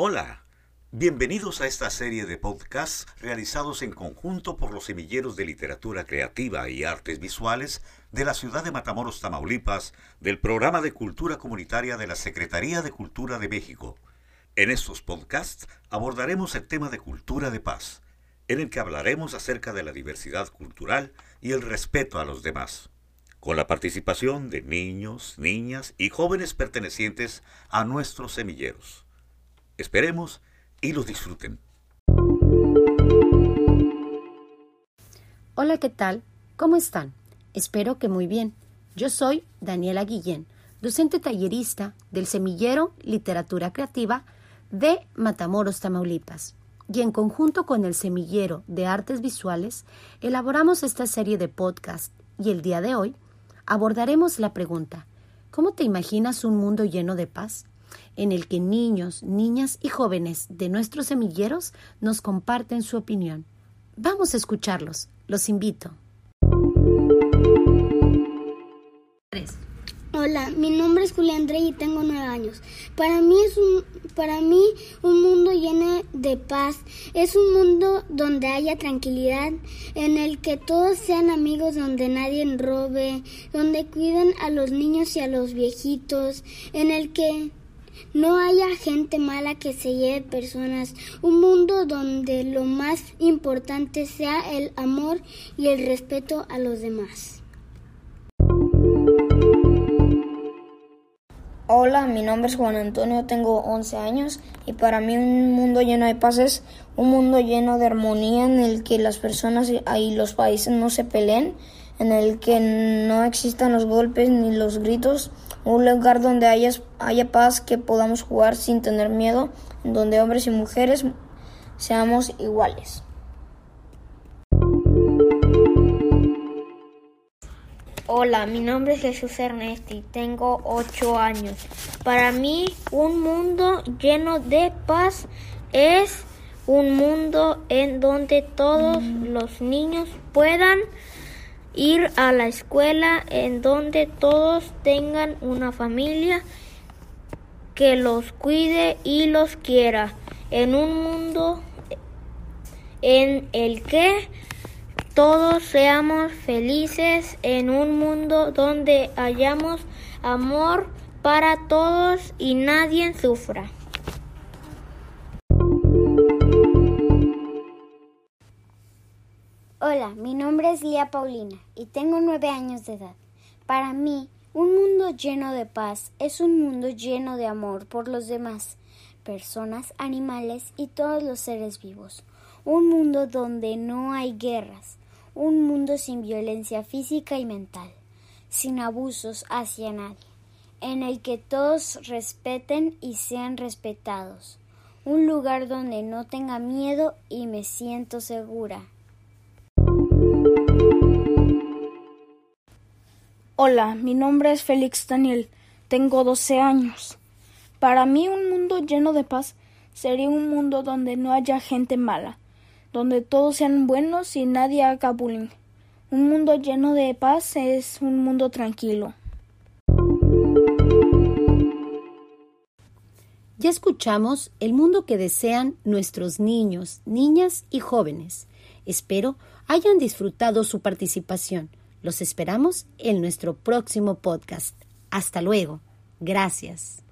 Hola, bienvenidos a esta serie de podcasts realizados en conjunto por los semilleros de literatura creativa y artes visuales de la ciudad de Matamoros, Tamaulipas, del programa de cultura comunitaria de la Secretaría de Cultura de México. En estos podcasts abordaremos el tema de cultura de paz, en el que hablaremos acerca de la diversidad cultural y el respeto a los demás con la participación de niños, niñas y jóvenes pertenecientes a nuestros semilleros. Esperemos y los disfruten. Hola, ¿qué tal? ¿Cómo están? Espero que muy bien. Yo soy Daniela Guillén, docente tallerista del Semillero Literatura Creativa de Matamoros, Tamaulipas. Y en conjunto con el Semillero de Artes Visuales, elaboramos esta serie de podcast y el día de hoy abordaremos la pregunta, ¿cómo te imaginas un mundo lleno de paz? En el que niños, niñas y jóvenes de nuestros semilleros nos comparten su opinión. Vamos a escucharlos. Los invito. Hola, mi nombre es Julián André y tengo nueve años. Para mí es un, para mí un mundo lleno de paz. Es un mundo donde haya tranquilidad, en el que todos sean amigos, donde nadie robe, donde cuiden a los niños y a los viejitos, en el que no haya gente mala que se lleve personas. Un mundo donde lo más importante sea el amor y el respeto a los demás. Hola, mi nombre es Juan Antonio, tengo 11 años y para mí un mundo lleno de paz es un mundo lleno de armonía en el que las personas y los países no se peleen, en el que no existan los golpes ni los gritos, un lugar donde haya, haya paz, que podamos jugar sin tener miedo, donde hombres y mujeres seamos iguales. Hola, mi nombre es Jesús Ernesti, tengo 8 años. Para mí, un mundo lleno de paz es un mundo en donde todos los niños puedan ir a la escuela, en donde todos tengan una familia que los cuide y los quiera, en un mundo en el que todos seamos felices en un mundo donde hayamos amor para todos y nadie sufra. Hola, mi nombre es Lía Paulina y tengo nueve años de edad. Para mí, un mundo lleno de paz es un mundo lleno de amor por los demás, personas, animales y todos los seres vivos. Un mundo donde no hay guerras, un mundo sin violencia física y mental, sin abusos hacia nadie, en el que todos respeten y sean respetados, un lugar donde no tenga miedo y me siento segura. Hola, mi nombre es Félix Daniel, tengo 12 años. Para mí un mundo lleno de paz sería un mundo donde no haya gente mala, donde todos sean buenos y nadie haga bullying. Un mundo lleno de paz es un mundo tranquilo. Ya escuchamos el mundo que desean nuestros niños, niñas y jóvenes. Espero hayan disfrutado su participación. Los esperamos en nuestro próximo podcast. Hasta luego. Gracias.